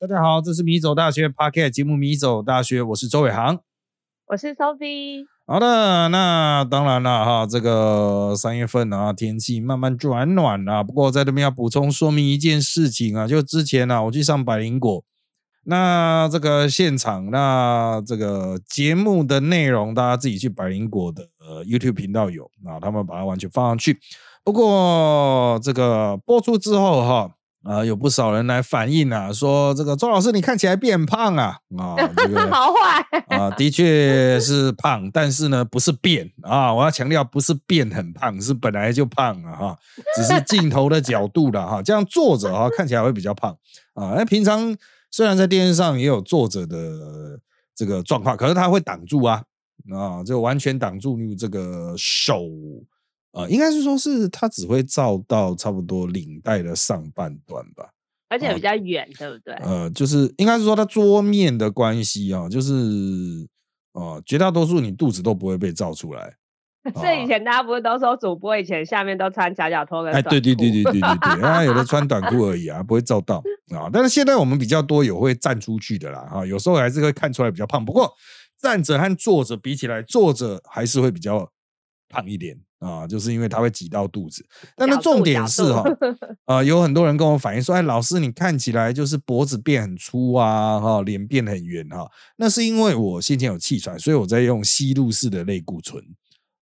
大家好，这是米走大学 Podcast 节目《米走大学》，我是周伟航。我是 Sophie。好的，那当然了哈，这个三月份啊，天气慢慢转暖了。不过在这边要补充说明一件事情啊，就之前呢，我去上百灵果，那这个现场，那这个节目的内容，大家自己去百灵果的呃 YouTube 频道有啊，他们把它完全放上去。不过这个播出之后哈。啊，有不少人来反映啊，说这个周老师你看起来变胖啊啊，这个 好坏啊，的确是胖，但是呢不是变啊，我要强调不是变很胖，是本来就胖啊哈，只是镜头的角度了哈，这样坐着啊看起来会比较胖啊，那平常虽然在电视上也有坐着的这个状况，可是它会挡住啊啊，就完全挡住这个手。呃，应该是说，是它只会照到差不多领带的上半段吧，而且比较远，对不对？呃，就是应该是说它桌面的关系啊，就是呃，绝大多数你肚子都不会被照出来。所以以前大家不是都说主播以前下面都穿夹脚拖跟哎，对对对对对对对，啊，有的穿短裤而已啊，不会照到 啊。但是现在我们比较多有会站出去的啦，哈，有时候还是会看出来比较胖。不过站着和坐着比起来，坐着还是会比较胖一点。啊，就是因为它会挤到肚子，但那重点是哈，呃，有很多人跟我反映说，哎，老师你看起来就是脖子变很粗啊，哈，脸变很圆哈，那是因为我先前有气喘，所以我在用吸入式的类固醇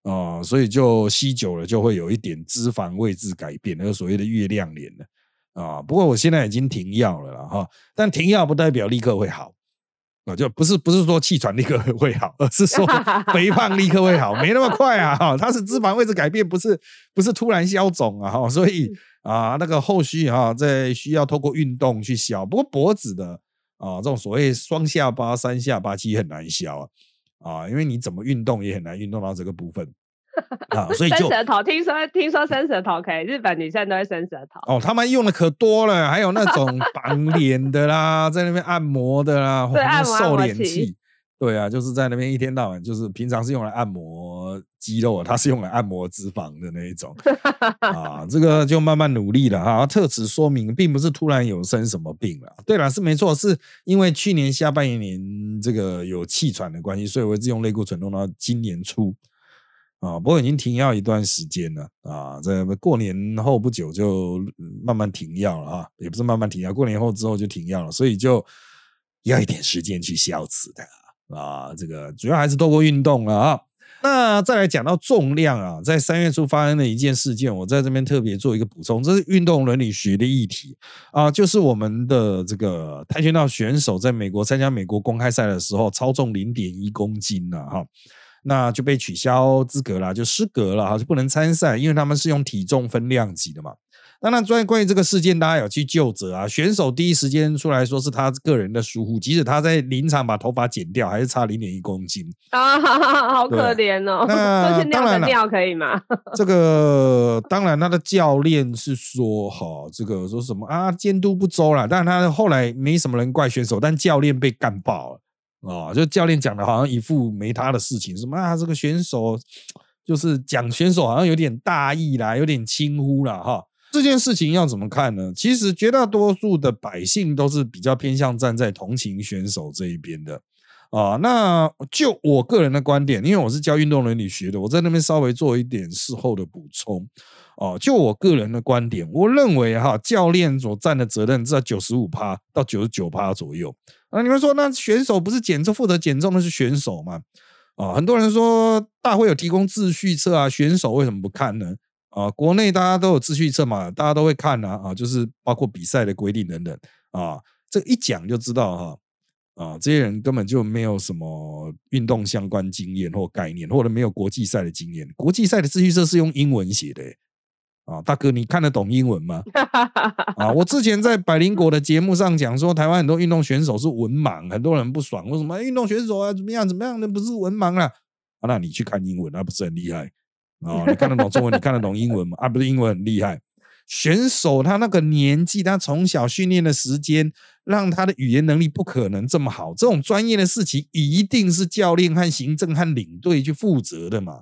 啊，所以就吸久了就会有一点脂肪位置改变，那个所谓的月亮脸了啊。不过我现在已经停药了啦哈，但停药不代表立刻会好。啊，就不是不是说气喘立刻会好，而是说 肥胖立刻会好，没那么快啊！哈，它是脂肪位置改变，不是不是突然消肿啊！哈，所以啊，那个后续哈，在需要透过运动去消。不过脖子的啊，这种所谓双下巴、三下巴其实很难消啊，啊，因为你怎么运动也很难运动到这个部分。啊，所以就伸舌头，听说听说伸舌头可以，日本女生都会伸舌头。哦，他们用的可多了，还有那种 绑脸的啦，在那边按摩的啦，对，按瘦脸器。对啊，就是在那边一天到晚，就是平常是用来按摩肌肉，它是用来按摩脂肪的那一种。啊，这个就慢慢努力了哈。特此说明，并不是突然有生什么病了。对了，是没错，是因为去年下半年这个有气喘的关系，所以我一直用类固醇弄到今年初。啊，不过已经停药一段时间了啊，在过年后不久就慢慢停药了啊，也不是慢慢停药，过年后之后就停药了，所以就要一点时间去消磁的啊。这个主要还是透过运动了啊。那再来讲到重量啊，在三月初发生的一件事件，我在这边特别做一个补充，这是运动伦理学的议题啊，就是我们的这个跆拳道选手在美国参加美国公开赛的时候，超重零点一公斤了哈。那就被取消资格了，就失格了哈，就不能参赛，因为他们是用体重分量级的嘛。那那关于关于这个事件，大家有去就责啊？选手第一时间出来说是他个人的疏忽，即使他在临场把头发剪掉，还是差零点一公斤啊，好可怜哦。那当然尿可以吗？这个当然，他的教练是说哈，这个说什么啊，监督不周了。但是他后来没什么人怪选手，但教练被干爆了。啊，就教练讲的，好像一副没他的事情，什么啊，这个选手就是讲选手好像有点大意啦，有点轻忽了哈。这件事情要怎么看呢？其实绝大多数的百姓都是比较偏向站在同情选手这一边的啊。那就我个人的观点，因为我是教运动伦理学的，我在那边稍微做一点事后的补充。哦，就我个人的观点，我认为哈，教练所占的责任在九十五趴到九十九趴左右。啊，你们说那选手不是减重负责减重的是选手吗？啊，很多人说大会有提供秩序册啊，选手为什么不看呢？啊，国内大家都有秩序册嘛，大家都会看啊，啊，就是包括比赛的规定等等啊，这一讲就知道哈，啊，这些人根本就没有什么运动相关经验或概念，或者没有国际赛的经验。国际赛的秩序册是用英文写的。啊，大哥，你看得懂英文吗？啊，我之前在百灵果的节目上讲说，台湾很多运动选手是文盲，很多人不爽，为什么运动选手啊怎么样怎么样的不是文盲啊？啊，那你去看英文，那不是很厉害啊？你看得懂中文，你看得懂英文吗？啊，不是英文很厉害，选手他那个年纪，他从小训练的时间，让他的语言能力不可能这么好。这种专业的事情，一定是教练和行政和领队去负责的嘛。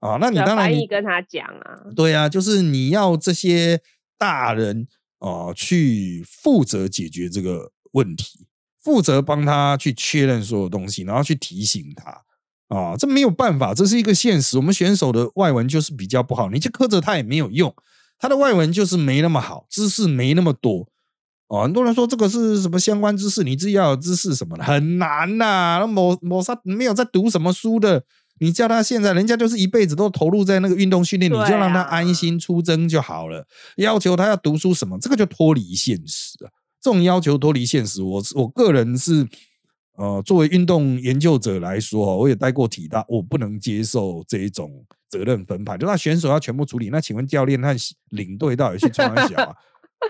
啊，那你当然你跟他讲啊，对啊，就是你要这些大人啊去负责解决这个问题，负责帮他去确认所有东西，然后去提醒他啊，这没有办法，这是一个现实。我们选手的外文就是比较不好，你去苛责他也没有用，他的外文就是没那么好，知识没那么多。哦，很多人说这个是什么相关知识，你自己要有知识什么的，很难呐。那某某啥没有在读什么书的，你叫他现在，人家就是一辈子都投入在那个运动训练，你就让他安心出征就好了。要求他要读书什么，这个就脱离现实了。这种要求脱离现实，我我个人是呃，作为运动研究者来说，我也待过体大，我不能接受这一种责任分派，就那选手要全部处理。那请问教练和领队到底去创小啊？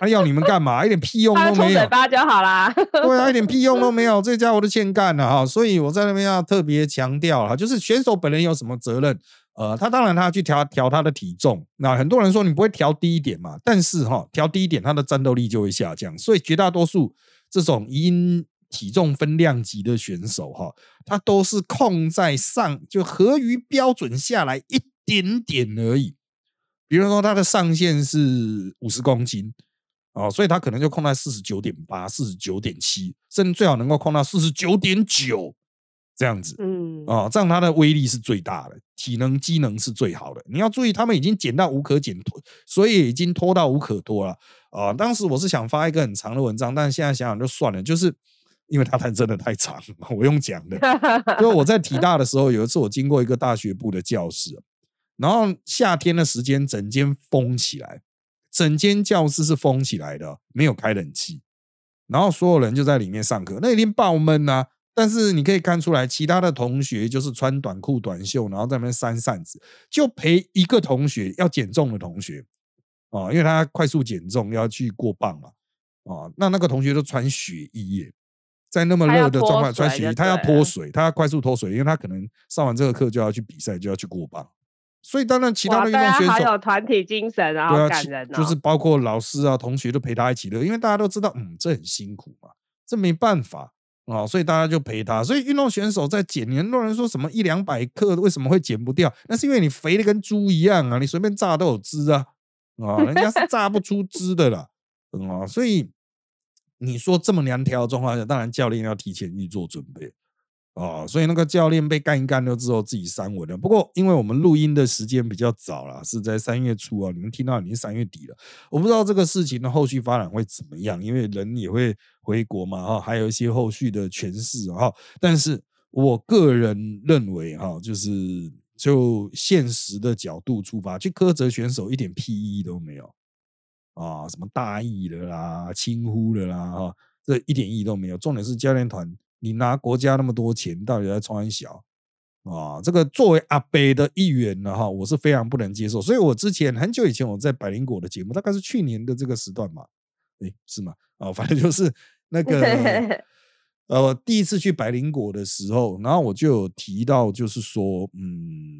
他 要你们干嘛？一点屁用都没有，嘴巴就好啦。对啊，一点屁用都没有，这家伙都欠干了哈。所以我在那边要特别强调了，就是选手本人有什么责任？呃，他当然他要去调调他的体重。那很多人说你不会调低一点嘛？但是哈，调低一点，他的战斗力就会下降。所以绝大多数这种因体重分量级的选手哈，他都是控在上，就合于标准下来一点点而已。比如说他的上限是五十公斤。哦，所以它可能就控在四十九点八、四十九点七，甚至最好能够控到四十九点九这样子。嗯，哦，这样它的威力是最大的，体能机能是最好的。你要注意，他们已经减到无可减，所以已经拖到无可拖了。啊，当时我是想发一个很长的文章，但是现在想想就算了，就是因为它太真的太长，我用讲的。就我在体大的时候，有一次我经过一个大学部的教室，然后夏天的时间，整间封起来。整间教室是封起来的，没有开冷气，然后所有人就在里面上课，那一定爆闷呐。但是你可以看出来，其他的同学就是穿短裤短袖，然后在那边扇扇子，就陪一个同学要减重的同学啊，因为他快速减重要去过磅嘛啊，那那个同学都穿雪衣耶，在那么热的状况穿雪衣，他要脱水，他要快速脱水，因为他可能上完这个课就要去比赛，就要去过磅。所以当然，其他的运动选手有团体精神，然后感人，就是包括老师啊、同学都陪他一起乐，因为大家都知道，嗯，这很辛苦嘛，这没办法啊，所以大家就陪他。所以运动选手在减，很多人说什么一两百克为什么会减不掉？那是因为你肥的跟猪一样啊，你随便榨都有汁啊，啊，人家是榨不出汁的啦，啊，所以你说这么难调的状况下，当然教练要提前预做准备。哦，所以那个教练被干一干了之后，自己删文了。不过，因为我们录音的时间比较早了，是在三月初啊，你们听到已经三月底了。我不知道这个事情的后续发展会怎么样，因为人也会回国嘛，哈，还有一些后续的诠释哈。但是我个人认为，哈，就是就现实的角度出发，去苛责选手一点屁意义都没有啊，什么大意的啦、轻忽的啦，哈，这一点意义都没有。重点是教练团。你拿国家那么多钱，到底在穿小啊？这个作为阿北的一员呢，哈，我是非常不能接受。所以我之前很久以前我在百灵果的节目，大概是去年的这个时段嘛，哎，是吗？啊，反正就是那个 呃，第一次去百灵果的时候，然后我就有提到，就是说，嗯。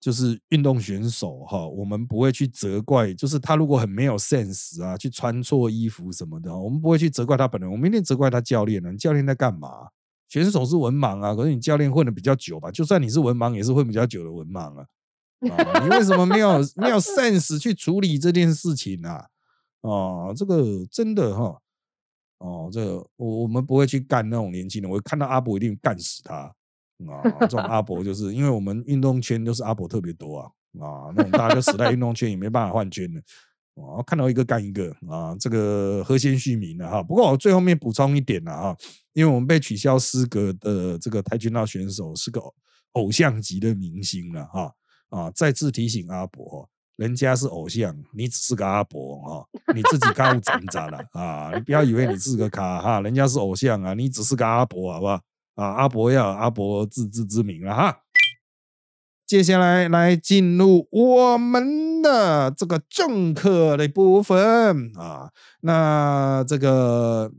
就是运动选手哈，我们不会去责怪，就是他如果很没有 sense 啊，去穿错衣服什么的，我们不会去责怪他本人，我们一定责怪他教练呢。教练在干嘛？选手是文盲啊，可是你教练混的比较久吧？就算你是文盲，也是混比较久的文盲啊。你为什么没有没有 sense 去处理这件事情啊？啊，这个真的哈，哦，这个我我们不会去干那种年轻人，我看到阿伯一定干死他。啊，这种阿伯就是因为我们运动圈都是阿伯特别多啊，啊，那种大家就死在运动圈也没办法换圈的，啊，看到一个干一个啊，这个和先续名了哈。不过我最后面补充一点了啊，因为我们被取消资格的这个跆拳道选手是个偶像级的明星了哈，啊，再次提醒阿伯，人家是偶像，你只是个阿伯哈，你自己干脏脏了啊，你不要以为你是个咖哈，人家是偶像啊，你只是个阿伯好不好？啊，阿伯要阿伯自知之明了哈。接下来来进入我们的这个政客的部分啊。那这个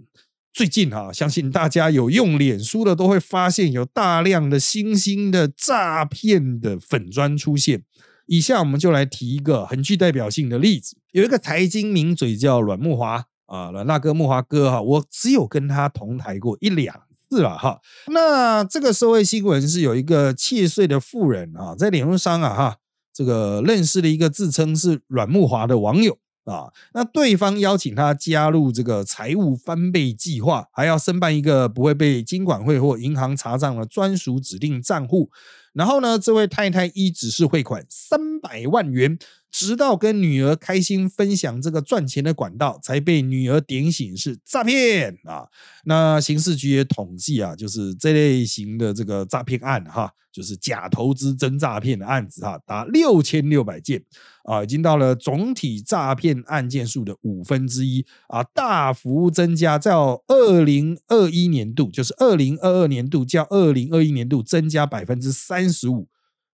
最近哈，相信大家有用脸书的都会发现有大量的新兴的诈骗的粉砖出现。以下我们就来提一个很具代表性的例子。有一个财经名嘴叫阮木华啊，阮大哥木华哥哈，我只有跟他同台过一两。是了哈，那这个社会新闻是有一个七岁的妇人啊，在脸书上啊哈，这个认识了一个自称是阮木华的网友啊。那对方邀请他加入这个财务翻倍计划，还要申办一个不会被金管会或银行查账的专属指定账户。然后呢，这位太太一直是汇款三百万元，直到跟女儿开心分享这个赚钱的管道，才被女儿点醒是诈骗啊。那刑事局也统计啊，就是这类型的这个诈骗案哈，就是假投资真诈骗的案子哈，达六千六百件啊，已经到了总体诈骗案件数的五分之一啊，大幅增加，在二零二一年度，就是二零二二年度较二零二一年度增加百分之三十五，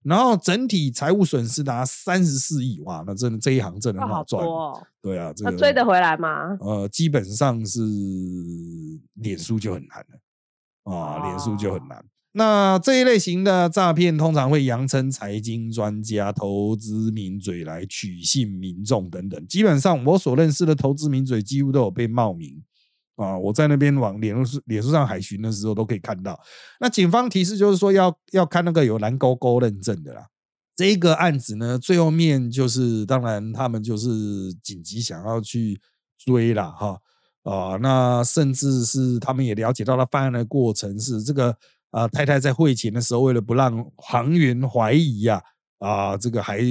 然后整体财务损失达三十四亿，哇，那真的这一行真的很好赚，对啊，这个追得回来吗？呃，基本上是脸书就很难了啊，脸书就很难。那这一类型的诈骗通常会扬称财经专家、投资名嘴来取信民众等等。基本上我所认识的投资名嘴几乎都有被冒名啊。我在那边往脸书脸书上海巡的时候都可以看到。那警方提示就是说要要看那个有蓝勾勾认证的啦。这个案子呢，最后面就是当然他们就是紧急想要去追了哈啊。那甚至是他们也了解到了犯案的过程是这个。啊，太太在汇钱的时候，为了不让行员怀疑呀，啊，这个还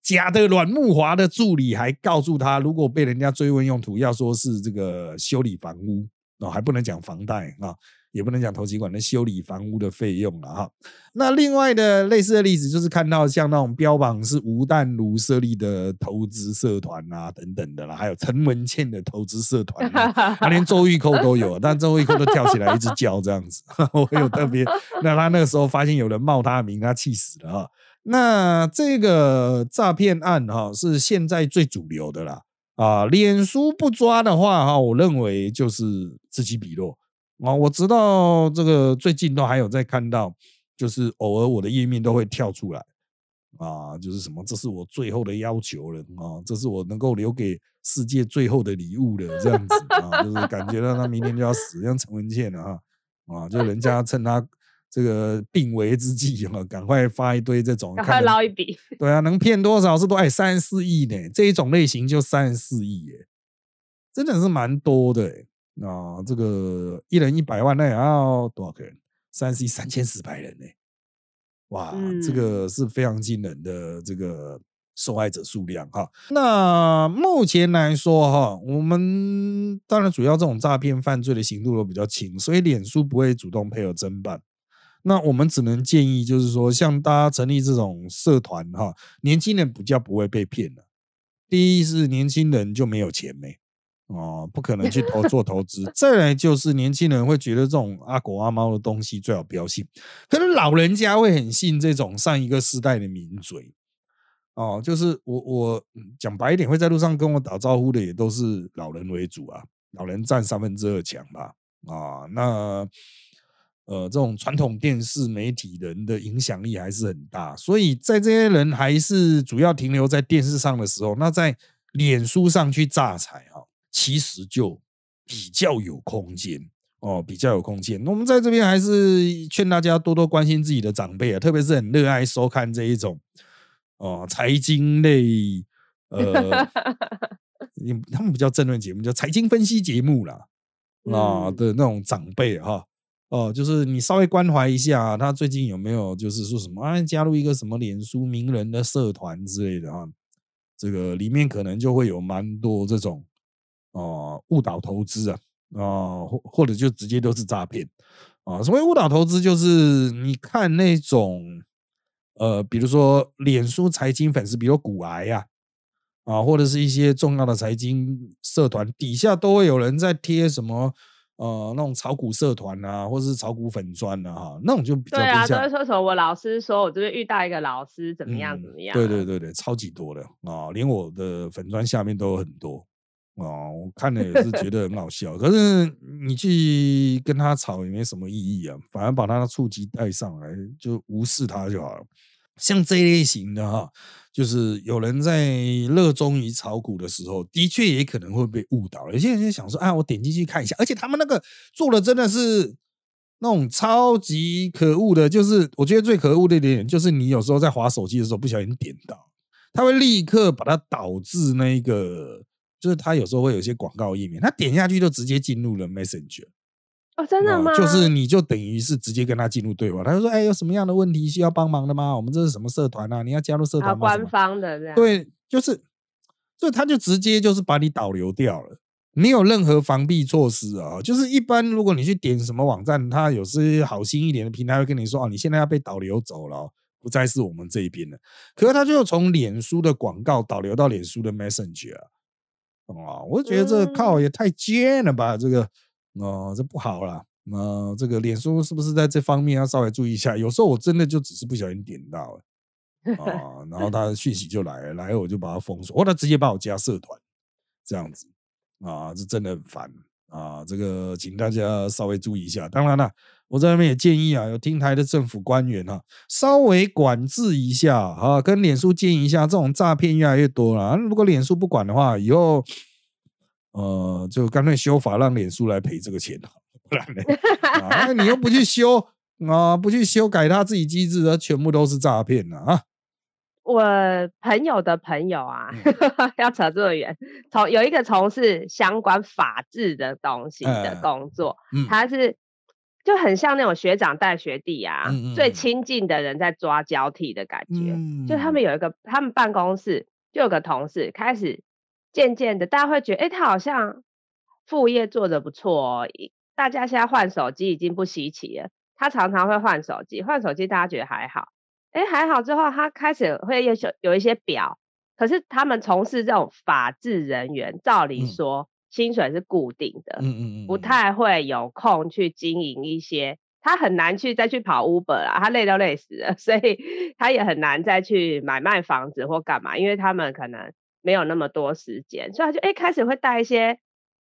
假的阮木华的助理还告诉他，如果被人家追问用途，要说是这个修理房屋啊，还不能讲房贷啊。也不能讲投机管的修理房屋的费用了哈。那另外的类似的例子，就是看到像那种标榜是吴淡如设立的投资社团啊等等的啦，还有陈文茜的投资社团，他连周玉蔻都有，但周玉蔻都跳起来一直叫这样子。我有特别，那他那个时候发现有人冒他的名，他气死了哈。那这个诈骗案哈是现在最主流的啦啊，脸书不抓的话哈，我认为就是此起彼落。啊，我知道这个最近都还有在看到，就是偶尔我的页面都会跳出来，啊，就是什么，这是我最后的要求了啊，这是我能够留给世界最后的礼物了，这样子啊，就是感觉到他明天就要死，像陈文茜了哈，啊，就人家趁他这个病危之际啊，赶快发一堆这种，赶快捞一笔，对啊，能骗多少是多，哎，三十四亿呢，这一种类型就三十四亿耶，真的是蛮多的哎。啊，这个一人一百万，那也要多少个人？三十亿三千四百人呢？哇，这个是非常惊人的这个受害者数量哈。那目前来说哈，我们当然主要这种诈骗犯罪的刑度都比较轻，所以脸书不会主动配合侦办。那我们只能建议，就是说，像大家成立这种社团哈，年轻人比较不会被骗了。第一是年轻人就没有钱没。哦，不可能去投做投资。再来就是年轻人会觉得这种阿狗阿猫的东西最好不要信，可是老人家会很信这种上一个时代的名嘴。哦，就是我我讲白一点，会在路上跟我打招呼的也都是老人为主啊，老人占三分之二强吧。啊，那呃，这种传统电视媒体人的影响力还是很大，所以在这些人还是主要停留在电视上的时候，那在脸书上去榨财哦。其实就比较有空间哦，比较有空间。我们在这边还是劝大家多多关心自己的长辈啊，特别是很热爱收看这一种哦财经类呃，他们不叫政论节目，叫财经分析节目啦啊的那种长辈哈哦，就是你稍微关怀一下他最近有没有就是说什么啊，加入一个什么脸书名人的社团之类的啊，这个里面可能就会有蛮多这种。哦，误导投资啊，啊，或或者就直接都是诈骗啊。所谓误导投资，就是你看那种，呃，比如说脸书财经粉丝，比如股癌呀，啊，或者是一些重要的财经社团底下都会有人在贴什么，呃，那种炒股社团啊，或者是炒股粉砖啊，哈，那种就比较对啊，都会说什么我老师说我这边遇到一个老师怎么样怎么样，对对对对，超级多的啊，连我的粉砖下面都有很多。哦，我看了也是觉得很好笑，可是你去跟他吵也没什么意义啊，反而把他的触及带上来，就无视他就好了。像这类型的哈，就是有人在热衷于炒股的时候，的确也可能会被误导。有些人就想说，啊，我点进去看一下，而且他们那个做的真的是那种超级可恶的，就是我觉得最可恶的一点，就是你有时候在划手机的时候不小心点到，他会立刻把它导致那个。就是他有时候会有一些广告页面，他点下去就直接进入了 Messenger。哦，真的吗？就是你就等于是直接跟他进入对话，他就说：“哎，有什么样的问题需要帮忙的吗？我们这是什么社团啊？你要加入社团吗？”官方的这样。对，就是，所以他就直接就是把你导流掉了，没有任何防避措施啊。就是一般如果你去点什么网站，他有些好心一点的平台会跟你说：“哦，你现在要被导流走了，不再是我们这一边了。”可是他就从脸书的广告导流到脸书的 Messenger 啊，我觉得这靠也太尖了吧，这个。哦，这不好啦。那这个脸书是不是在这方面要稍微注意一下？有时候我真的就只是不小心点到了啊，然后 他的讯息就来了，来了我就把他封锁，或者直接把我加社团，这样子啊，这真的很烦啊。这个请大家稍微注意一下。当然了，我在那边也建议啊，有听台的政府官员啊，稍微管制一下啊，跟脸书建议一下，这种诈骗越来越多了。如果脸书不管的话，以后。呃，就干脆修法，让脸书来赔这个钱不然呢？啊，你又不去修啊，不去修改他自己机制，全部都是诈骗了啊！我朋友的朋友啊，要扯这么远，从有一个从事相关法制的东西的工作，他是就很像那种学长带学弟啊，最亲近的人在抓交替的感觉。就他们有一个，他们办公室就有个同事开始。渐渐的，大家会觉得，哎，他好像副业做的不错哦。大家现在换手机已经不稀奇了。他常常会换手机，换手机大家觉得还好。哎，还好之后，他开始会有有一些表。可是他们从事这种法制人员，照理说薪水是固定的，嗯嗯嗯，不太会有空去经营一些。他很难去再去跑 Uber 啦，他累都累死了，所以他也很难再去买卖房子或干嘛，因为他们可能。没有那么多时间，所以他就哎开始会带一些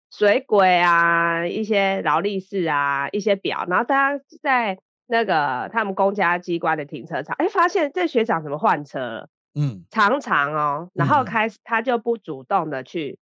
水鬼啊，一些劳力士啊，一些表，然后大家在那个他们公家机关的停车场，哎发现这学长怎么换车了？嗯，常常哦，然后开始他就不主动的去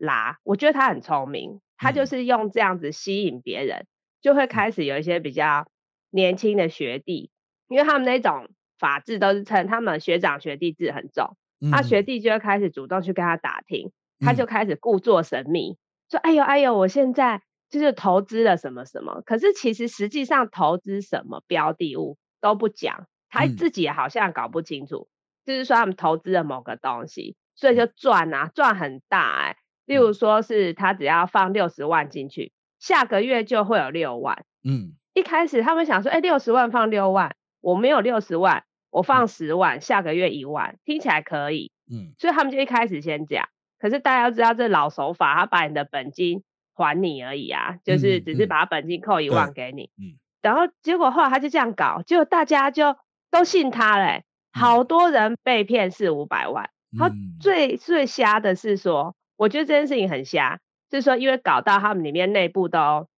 拉，我觉得他很聪明，他就是用这样子吸引别人，就会开始有一些比较年轻的学弟，因为他们那种法制都是称他们学长学弟制很重。他学弟就会开始主动去跟他打听，他就开始故作神秘，说：“哎呦哎呦，我现在就是投资了什么什么。”可是其实实际上投资什么标的物都不讲，他自己好像搞不清楚。就是说他们投资了某个东西，所以就赚啊，赚很大哎。例如说是他只要放六十万进去，下个月就会有六万。嗯，一开始他们想说：“哎，六十万放六万，我没有六十万。”我放十万，下个月一万，听起来可以，嗯，所以他们就一开始先讲。可是大家要知道，这老手法，他把你的本金还你而已啊，就是只是把本金扣一万给你，嗯，然后结果后来他就这样搞，结果大家就都信他嘞，好多人被骗四五百万。他最最瞎的是说，我觉得这件事情很瞎，就是说因为搞到他们里面内部都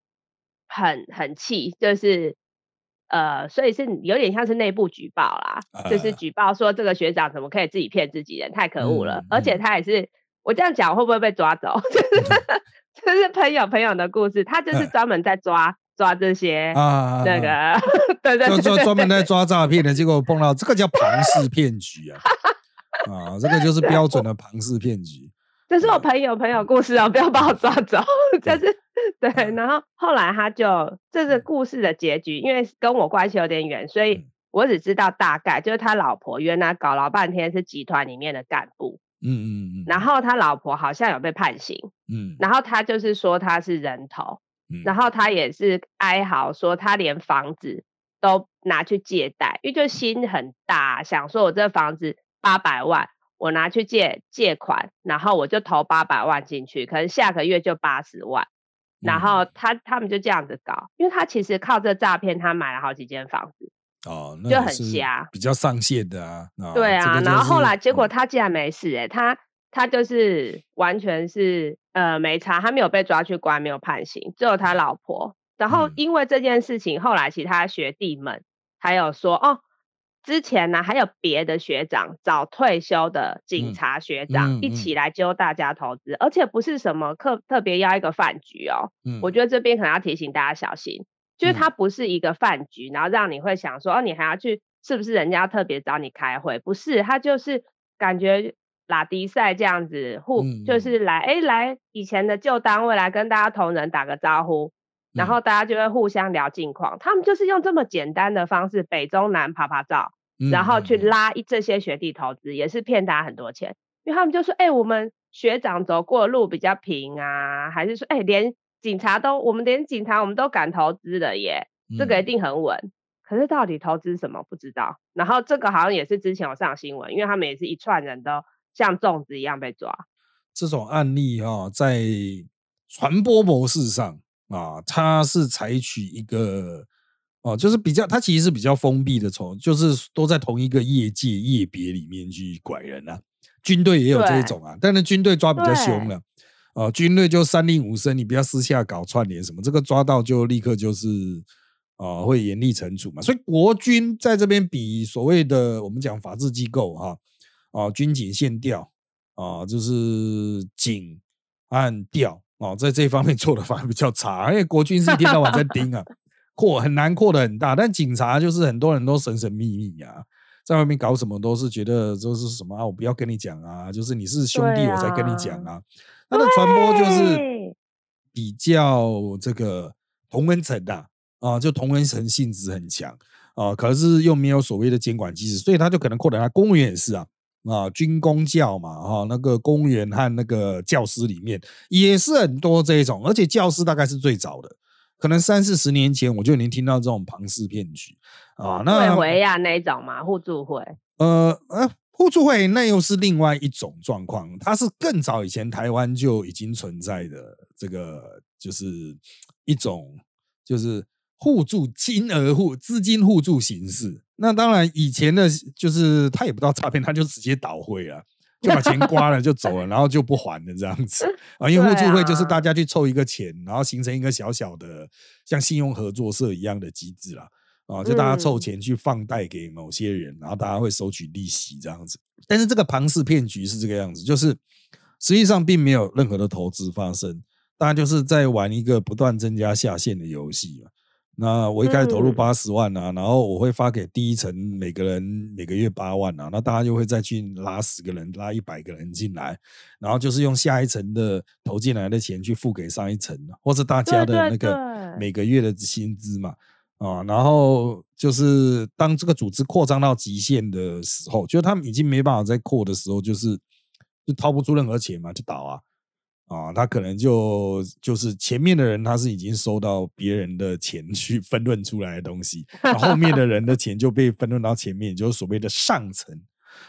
很很气，就是。呃，所以是有点像是内部举报啦，就是举报说这个学长怎么可以自己骗自己人，太可恶了。而且他也是，我这样讲会不会被抓走？就是朋友朋友的故事，他就是专门在抓抓这些啊，那个 对对，就专门在抓诈骗的，结果碰到这个叫庞氏骗局啊，啊，这个就是标准的庞氏骗局。这是我朋友朋友故事哦，不要把我抓走。就是对，然后后来他就这是故事的结局，因为跟我关系有点远，所以我只知道大概就是他老婆原来搞了半天是集团里面的干部，嗯嗯嗯，然后他老婆好像有被判刑，嗯，然后他就是说他是人头，然后他也是哀嚎说他连房子都拿去借贷，因为就心很大，想说我这房子八百万。我拿去借借款，然后我就投八百万进去，可能下个月就八十万，然后他他们就这样子搞，因为他其实靠这诈骗，他买了好几间房子，哦，就很瞎，比较上线的啊。对啊，然后后来结果他竟然没事哎，他他就是完全是呃没查，他没有被抓去关，没有判刑，只有他老婆。然后因为这件事情，后来其他学弟们还有说哦。之前呢，还有别的学长找退休的警察学长一起来教大家投资，而且不是什么特特别要一个饭局哦。嗯，我觉得这边可能要提醒大家小心，就是它不是一个饭局，然后让你会想说哦，你还要去，是不是人家特别找你开会？不是，他就是感觉拉迪赛这样子互，就是来哎来以前的旧单位来跟大家同仁打个招呼，然后大家就会互相聊近况。他们就是用这么简单的方式，北中南爬爬照，然后去拉一这些学弟投资，也是骗大家很多钱。因为他们就说，哎，我们学长走过路比较平啊，还是说，哎，连警察都，我们连警察我们都敢投资了耶，这个一定很稳。可是到底投资什么不知道。然后这个好像也是之前有上新闻，因为他们也是一串人都像粽子一样被抓。这种案例哈，在传播模式上啊，它是采取一个哦，就是比较，它其实是比较封闭的，从就是都在同一个业界业别里面去拐人啊。军队也有这种啊，但是军队抓比较凶了，哦，军队就三令五申，你不要私下搞串联什么，这个抓到就立刻就是啊会严厉惩处嘛。所以国军在这边比所谓的我们讲法治机构哈，啊军警宪调啊，就是警按调啊，在这方面 做的反而比较差，因为国军是一天到晚在盯啊，扩很难扩的很大，但警察就是很多人都神神秘秘啊。在外面搞什么都是觉得就是什么啊？我不要跟你讲啊！就是你是兄弟我才跟你讲啊。他的传播就是比较这个同温层的啊，就同温层性质很强啊。可是又没有所谓的监管机制，所以他就可能扩大。公务员也是啊啊，军工教嘛哈，那个公务员和那个教师里面也是很多这一种，而且教师大概是最早的。可能三四十年前我就已经听到这种庞氏骗局啊，那回呀那一种嘛，互助会。呃呃，互助会那又是另外一种状况，它是更早以前台湾就已经存在的这个，就是一种就是互助金额互资金互助形式。那当然以前的，就是他也不知道诈骗，他就直接倒汇了。就把钱刮了就走了，然后就不还了这样子 啊。因为互助会就是大家去凑一个钱，然后形成一个小小的像信用合作社一样的机制啦。啊，就大家凑钱去放贷给某些人，然后大家会收取利息这样子。但是这个庞氏骗局是这个样子，就是实际上并没有任何的投资发生，大家就是在玩一个不断增加下限的游戏嘛。那我一开始投入八十万啊，然后我会发给第一层每个人每个月八万啊，那大家就会再去拉十个人，拉一百个人进来，然后就是用下一层的投进来的钱去付给上一层，或者大家的那个每个月的薪资嘛，啊，然后就是当这个组织扩张到极限的时候，就他们已经没办法再扩的时候，就是就掏不出任何钱嘛，就倒啊。啊，他可能就就是前面的人，他是已经收到别人的钱去分润出来的东西，后面的人的钱就被分润到前面，就是所谓的上层。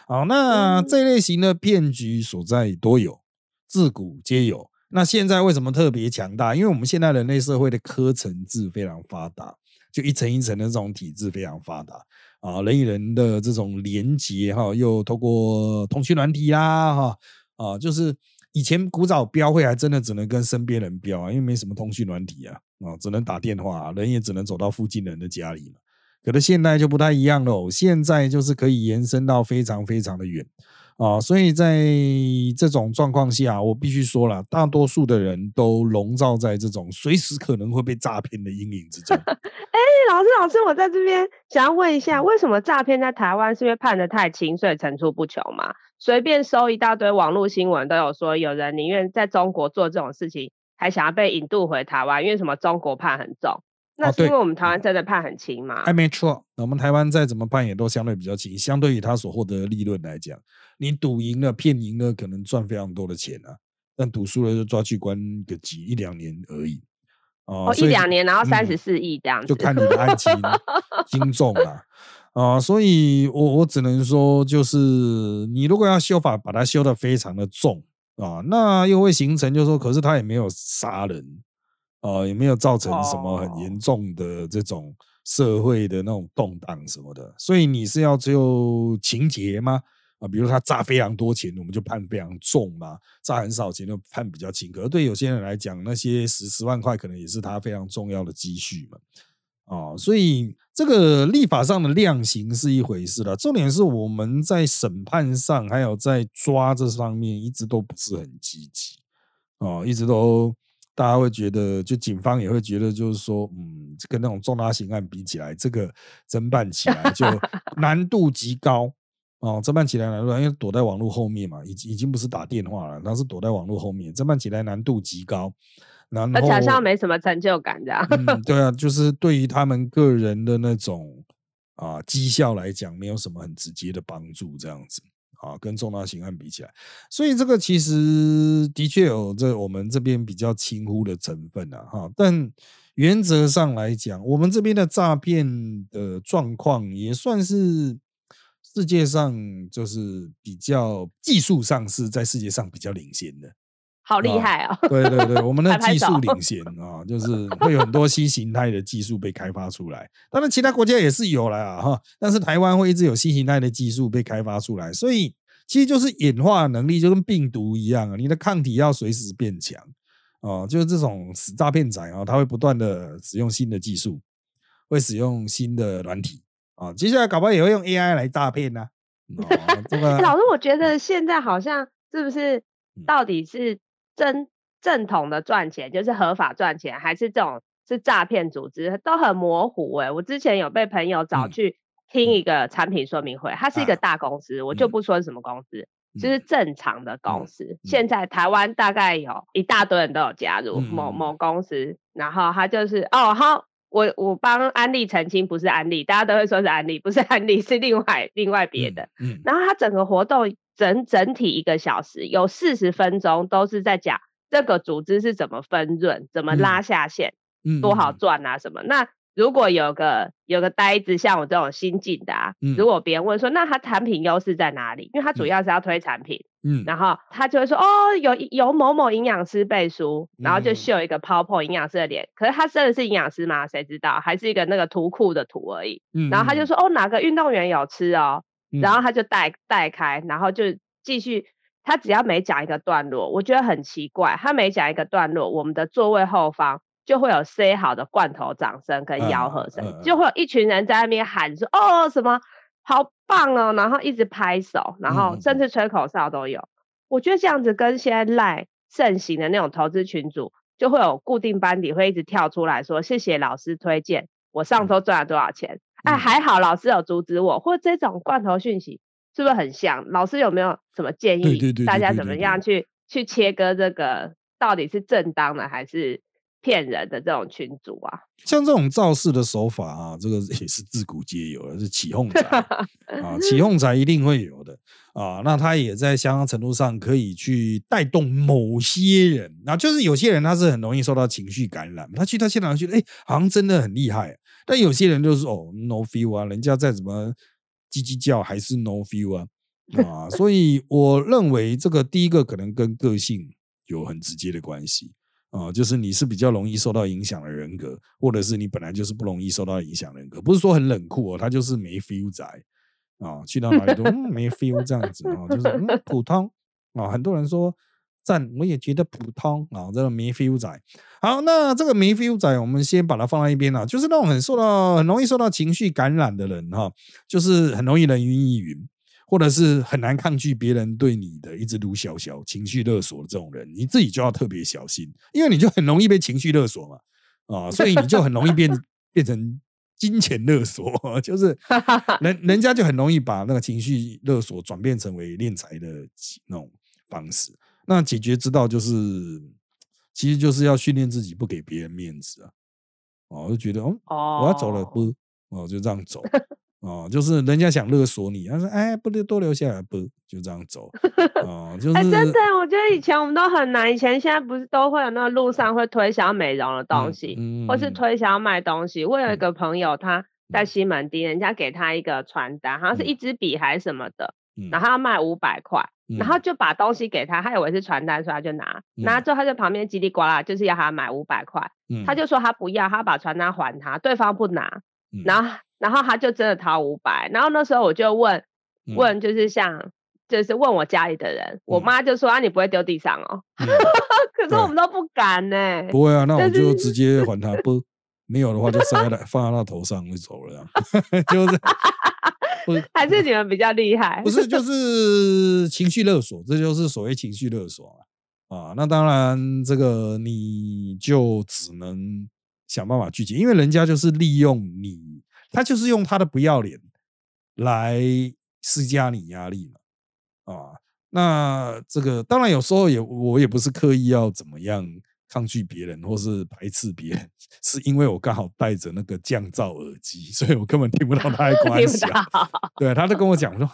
好，那这类型的骗局所在多有，自古皆有。那现在为什么特别强大？因为我们现在人类社会的科层制非常发达，就一层一层的这种体制非常发达啊，人与人的这种连接哈，又透过通讯软体啦哈啊，就是。以前古早标会还真的只能跟身边人标啊，因为没什么通讯软体啊，啊，只能打电话，人也只能走到附近人的家里嘛。可是现在就不太一样喽，现在就是可以延伸到非常非常的远啊，所以在这种状况下，我必须说了，大多数的人都笼罩在这种随时可能会被诈骗的阴影之中。哎，老师，老师，我在这边想要问一下，为什么诈骗在台湾是因为判的太轻，所以层出不穷吗？随便搜一大堆网络新闻，都有说有人宁愿在中国做这种事情，还想要被引渡回台湾，因为什么？中国判很重，那是因为我们台湾真的判很轻嘛？还没错，我们台湾再怎么判也都相对比较轻，相对于他所获得的利润来讲，你赌赢了、骗赢了，可能赚非常多的钱啊，但赌输了就抓去关个几一两年而已。哦，一两年，然后三十四亿这样子，就看你的案情 轻重了。啊，所以我我只能说，就是你如果要修法，把它修的非常的重啊，那又会形成，就是说，可是他也没有杀人啊，也没有造成什么很严重的这种社会的那种动荡什么的，所以你是要就情节吗？啊，比如他诈非常多钱，我们就判非常重嘛；诈很少钱就判比较轻。可是对有些人来讲，那些十十万块可能也是他非常重要的积蓄嘛。啊，所以这个立法上的量刑是一回事了，重点是我们在审判上还有在抓这方面一直都不是很积极啊，一直都大家会觉得，就警方也会觉得，就是说，嗯，跟那种重大刑案比起来，这个侦办起来就 难度极高哦，侦办起来难度，因为躲在网络后面嘛，已已经不是打电话了，那是躲在网络后面，侦办起来难度极高。然后，而且好像没什么成就感，这样。嗯，对啊，就是对于他们个人的那种啊绩效来讲，没有什么很直接的帮助，这样子啊，跟重大刑案比起来，所以这个其实的确有这我们这边比较轻忽的成分啊，哈。但原则上来讲，我们这边的诈骗的状况也算是世界上就是比较技术上是在世界上比较领先的。好厉害哦！对对对，我们的技术领先啊，就是 会有很多新形态的技术被开发出来。当然，其他国家也是有了啊，哈。但是台湾会一直有新形态的技术被开发出来，所以其实就是演化能力就跟病毒一样啊，你的抗体要随时变强啊。就是这种死诈骗仔啊，他会不断的使用新的技术，会使用新的软体啊。接下来搞不好也会用 AI 来诈骗呢。这个老师，我觉得现在好像是不是到底是？正正统的赚钱就是合法赚钱，还是这种是诈骗组织，都很模糊哎。我之前有被朋友找去听一个产品说明会，它是一个大公司，我就不说是什么公司，就是正常的公司。现在台湾大概有一大堆人都有加入某某公司，然后他就是哦好，我我帮安利澄清，不是安利，大家都会说是安利，不是安利，是另外另外别的。然后他整个活动。整整体一个小时有四十分钟都是在讲这个组织是怎么分润、怎么拉下线、嗯多好赚啊什么。那如果有个有个呆子像我这种新进的，啊，如果别人问说那他产品优势在哪里？因为他主要是要推产品，嗯，然后他就会说哦有有某某营养师背书，然后就秀一个 PowerPoint 营养师的脸。可是他真的是营养师吗？谁知道？还是一个那个图库的图而已。然后他就说哦哪个运动员有吃哦。然后他就带带开，然后就继续。他只要每讲一个段落，我觉得很奇怪。他每讲一个段落，我们的座位后方就会有塞好的罐头掌声跟吆喝声，就会有一群人在那边喊说：“哦，什么好棒哦！”然后一直拍手，然后甚至吹口哨都有。我觉得这样子跟现在赖盛行的那种投资群组，就会有固定班底会一直跳出来说：“谢谢老师推荐，我上周赚了多少钱。”哎，还好老师有阻止我，或这种罐头讯息是不是很像？老师有没有什么建议？大家怎么样去去切割这个到底是正当的还是骗人的这种群主啊？像这种造势的手法啊，这个也是自古皆有的，是起哄 仔啊，起哄仔一定会有的啊。那他也在相当程度上可以去带动某些人，那就是有些人他是很容易受到情绪感染，他去他现场去，哎，好像真的很厉害。但有些人就是哦，no feel 啊，人家再怎么叽叽叫还是 no feel 啊 啊，所以我认为这个第一个可能跟个性有很直接的关系啊，就是你是比较容易受到影响的人格，或者是你本来就是不容易受到影响人格，不是说很冷酷哦，他就是没 feel 仔啊，去到哪里都没 feel 这样子啊，就是嗯普通啊，很多人说。赞，我也觉得普通啊，这个没 feel 仔。好，那这个没 feel 仔，我们先把它放在一边啊。就是那种很受到、很容易受到情绪感染的人哈，就是很容易人云亦云，或者是很难抗拒别人对你的一直撸小小情绪勒索的这种人，你自己就要特别小心，因为你就很容易被情绪勒索嘛啊，所以你就很容易变 变成金钱勒索，就是人 人家就很容易把那个情绪勒索转变成为敛财的那种方式。那解决之道就是，其实就是要训练自己不给别人面子啊！哦，就觉得哦，我要走了不？哦，就这样走哦，就是人家想勒索你，他说哎，不留多留下来不？就这样走哦，就 是真的，我觉得以前我们都很难，以前现在不是都会有那个路上会推销美容的东西，或是推销卖东西。我有一个朋友，他在西门町，人家给他一个传单，好像是一支笔还是什么的，然后要卖五百块。然后就把东西给他，他以为是传单，所以他就拿。拿之后他在旁边叽里呱啦，就是要他买五百块。他就说他不要，他把传单还他，对方不拿。然后，然后他就真的掏五百。然后那时候我就问问，就是像就是问我家里的人，我妈就说啊，你不会丢地上哦。可是我们都不敢呢。不会啊，那我就直接还他。不，没有的话就塞在放在他头上就走了，就是。不是，还是你们比较厉害。不是，就是情绪勒索，这就是所谓情绪勒索啊。啊，那当然，这个你就只能想办法拒绝，因为人家就是利用你，他就是用他的不要脸来施加你压力嘛，啊，那这个当然有时候也我也不是刻意要怎么样。抗拒别人或是排斥别人，是因为我刚好戴着那个降噪耳机，所以我根本听不到 他的关系。对，他就跟我讲，我说，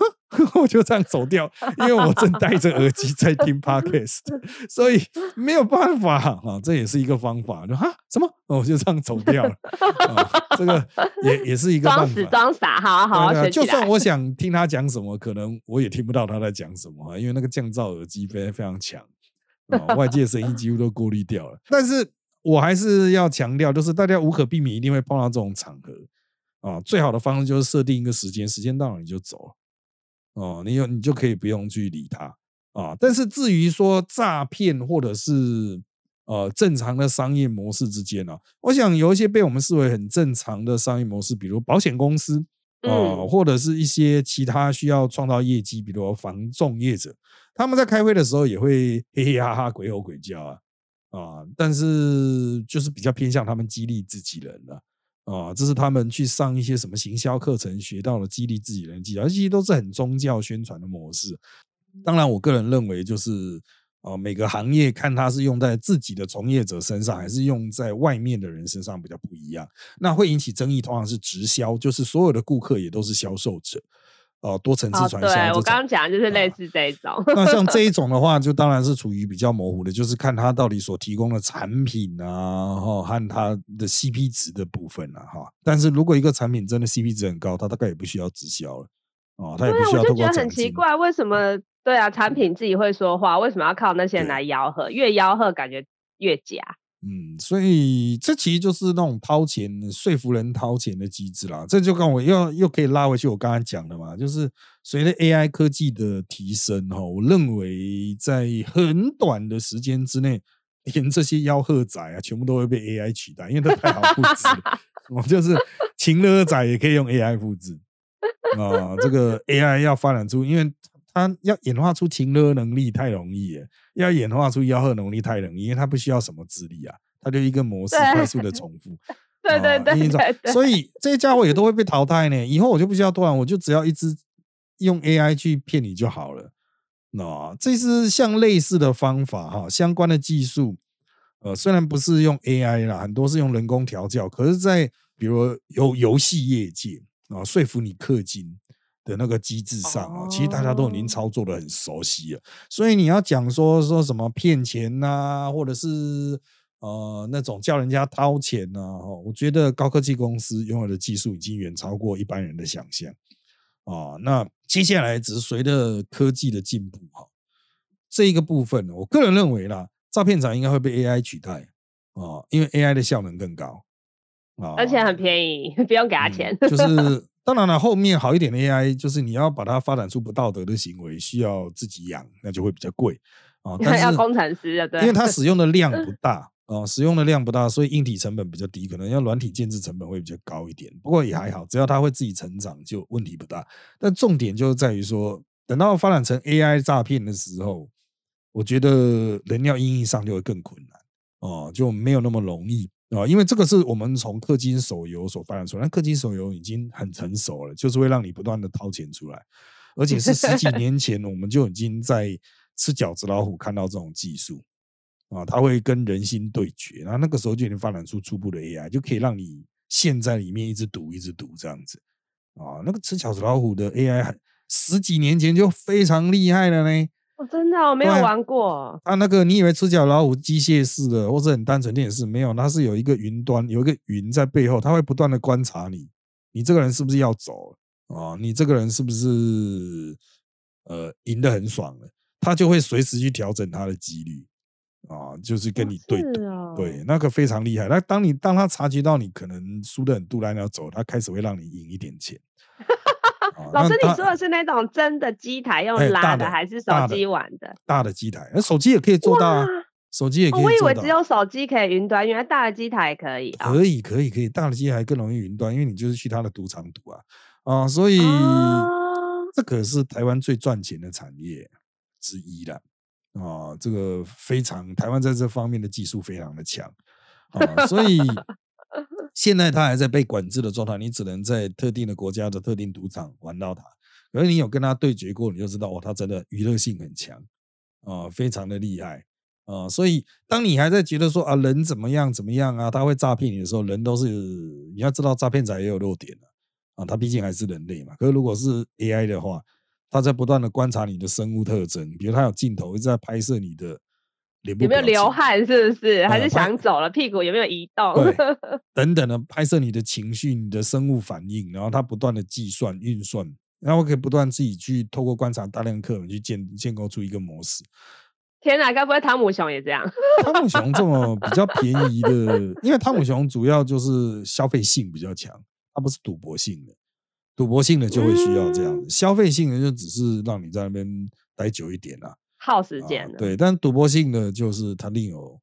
我就这样走掉，因为我正戴着耳机在听 podcast，所以没有办法啊，这也是一个方法。就哈什么，我就这样走掉了。这个也也是一个装死装傻，好好好。就算我想听他讲什么，可能我也听不到他在讲什么，因为那个降噪耳机非常非常强。啊，外界声音几乎都过滤掉了，但是我还是要强调，就是大家无可避免一定会碰到这种场合啊。最好的方式就是设定一个时间，时间到了你就走哦，你有你就可以不用去理他啊。但是至于说诈骗或者是呃正常的商业模式之间呢，我想有一些被我们视为很正常的商业模式，比如保险公司。哦，或者是一些其他需要创造业绩，比如防重业者，他们在开会的时候也会嘿嘿哈哈、鬼吼鬼叫啊啊！但是就是比较偏向他们激励自己人了啊，这是他们去上一些什么行销课程学到了激励自己人技巧，这些都是很宗教宣传的模式。当然，我个人认为就是。啊，每个行业看它是用在自己的从业者身上，还是用在外面的人身上比较不一样。那会引起争议，通常是直销，就是所有的顾客也都是销售者。哦，多层次传销。对我刚刚讲就是类似这一种。那像这一 种的话，就当然是处于比较模糊的，就是看它到底所提供的产品啊，哈，和它的 CP 值的部分啊，哈。但是如果一个产品真的 CP 值很高，它大概也不需要直销了。哦，他也不需要通过很奇怪，为什么？对啊，产品自己会说话，为什么要靠那些人来吆喝？越吆喝感觉越假。嗯，所以这其实就是那种掏钱说服人掏钱的机制啦。这就跟我又又可以拉回去我刚才讲的嘛，就是随着 AI 科技的提升哈，我认为在很短的时间之内，连这些吆喝仔啊，全部都会被 AI 取代，因为它太好复制。我就是情乐仔也可以用 AI 复制啊，这个 AI 要发展出，因为。他要演化出情勒能力太容易了，要演化出吆喝能力太容易，因为他不需要什么智力啊，他就一个模式快速的 重复。对对对，所以这些家伙也都会被淘汰呢。以后我就不需要突然，我就只要一直用 AI 去骗你就好了。那这是像类似的方法哈，相关的技术，呃，虽然不是用 AI 啦，很多是用人工调教，可是，在比如游游戏业界啊，说服你氪金。的那个机制上啊，其实大家都已经操作的很熟悉了，所以你要讲说说什么骗钱呐，或者是呃那种叫人家掏钱呐，我觉得高科技公司拥有的技术已经远超过一般人的想象啊。那接下来只是随着科技的进步哈，这一个部分，我个人认为啦，诈骗厂应该会被 AI 取代啊，因为 AI 的效能更高啊，而且很便宜，不用给他钱，就是。当然了，后面好一点的 AI 就是你要把它发展出不道德的行为，需要自己养，那就会比较贵啊。但是要工程师啊，对，因为它使用的量不大啊，使用的量不大，所以硬体成本比较低，可能要软体建制成本会比较高一点。不过也还好，只要它会自己成长，就问题不大。但重点就是在于说，等到发展成 AI 诈骗的时候，我觉得人要应上就会更困难哦，就没有那么容易。啊，因为这个是我们从氪金手游所发展出来，那氪金手游已经很成熟了，就是会让你不断的掏钱出来，而且是十几年前我们就已经在吃饺子老虎看到这种技术啊，它会跟人心对决，然后那个时候就已经发展出初步的 AI，就可以让你陷在里面一直赌一直赌这样子啊，那个吃饺子老虎的 AI 十几年前就非常厉害了呢。哦，真的，我没有玩过。啊，那个你以为赤脚老虎机械式的，或者很单纯电视，没有，它是有一个云端，有一个云在背后，它会不断的观察你，你这个人是不是要走啊？你这个人是不是呃赢得很爽了？他就会随时去调整他的几率啊，就是跟你对赌。对，那个非常厉害。那当你当他察觉到你可能输的很杜然要走，他开始会让你赢一点钱。老师，你说的是那种真的机台用拉的，还是手机玩的？大的机台，那手机也可以做到啊。手机也可以。我以为只有手机可以云端，原来大的机台也可以。可以，可以，可以。大的机台更容易云端，因为你就是去他的赌场赌啊啊！所以这可是台湾最赚钱的产业之一了啊！这个非常，台湾在这方面的技术非常的强啊，所以。现在它还在被管制的状态，你只能在特定的国家的特定赌场玩到它。可是你有跟他对决过，你就知道哦，他真的娱乐性很强啊，非常的厉害啊。所以当你还在觉得说啊人怎么样怎么样啊，他会诈骗你的时候，人都是你要知道诈骗仔也有弱点的啊，他毕竟还是人类嘛。可是如果是 AI 的话，他在不断的观察你的生物特征，比如他有镜头一直在拍摄你的。有没有流汗？是不是？还是想走了？屁股有没有移动？等等的拍摄你的情绪、你的生物反应，然后它不断的计算、运算，然后可以不断自己去透过观察大量客人去建建构出一个模式。天哪，该不会汤姆熊也这样？汤姆熊这么比较便宜的，因为汤姆熊主要就是消费性比较强，它不是赌博性的。赌博性的就会需要这样子，消费性的就只是让你在那边待久一点啦。耗时间对，但赌博性的就是他另有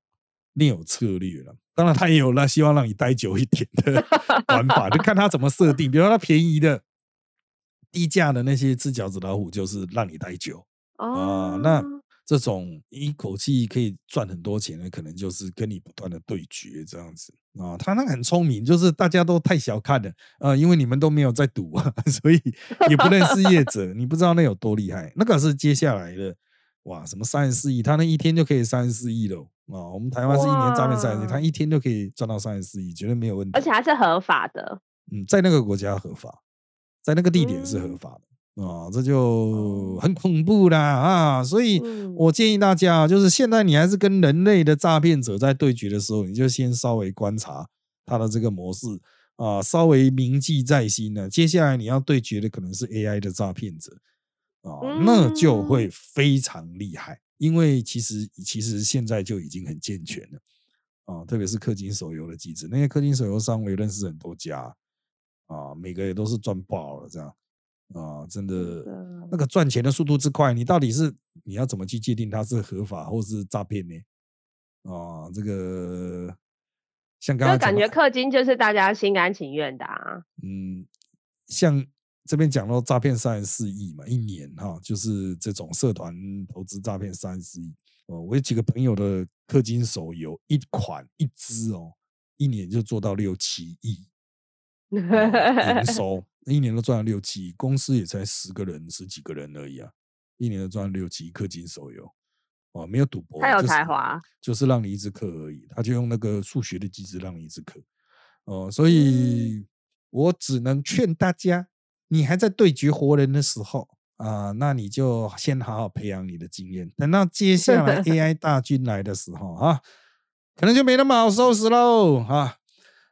另有策略了。当然，他也有那希望让你待久一点的 玩法，就看他怎么设定。比如说，他便宜的、低价的那些吃饺子老虎，就是让你待久啊。那这种一口气可以赚很多钱的，可能就是跟你不断的对决这样子啊。他那个很聪明，就是大家都太小看了啊，因为你们都没有在赌啊，所以也不认识业者，你不知道那有多厉害。那个是接下来的。哇，什么三十四亿？他那一天就可以三十四亿了啊！我们台湾是一年诈骗三十亿，他一天就可以赚到三十四亿，绝对没有问题。而且还是合法的。嗯，在那个国家合法，在那个地点是合法的啊，这就很恐怖啦啊！所以我建议大家，就是现在你还是跟人类的诈骗者在对决的时候，你就先稍微观察他的这个模式啊，稍微铭记在心呢。接下来你要对决的可能是 AI 的诈骗者。哦，那就会非常厉害，因为其实其实现在就已经很健全了啊，特别是氪金手游的机制，那些氪金手游商我也认识很多家啊，每个也都是赚爆了这样啊，真的那个赚钱的速度之快，你到底是你要怎么去界定它是合法或是诈骗呢？啊，这个像刚刚感觉氪金就是大家心甘情愿的啊，嗯，像。这边讲到诈骗三十四亿嘛，一年哈，就是这种社团投资诈骗三十四亿哦。我有几个朋友的氪金手游，一款一支哦，一年就做到六七亿 营收，一年都赚了六七亿，公司也才十个人十几个人而已啊，一年都赚六七亿氪金手游哦，没有赌博，他有才华，就是让你一直氪而已，他就用那个数学的机制让你一直氪哦，所以我只能劝大家。你还在对决活人的时候啊，那你就先好好培养你的经验。等到接下来 AI 大军来的时候啊，可能就没那么好收拾喽啊。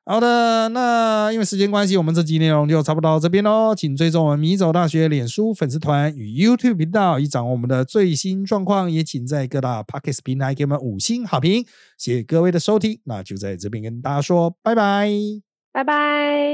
好的，那因为时间关系，我们这集内容就差不多到这边喽。请追踪我们米走大学脸书粉丝团与 YouTube 频道，以掌握我们的最新状况。也请在各大 Podcast 平台给我们五星好评。谢谢各位的收听，那就在这边跟大家说拜拜，拜拜。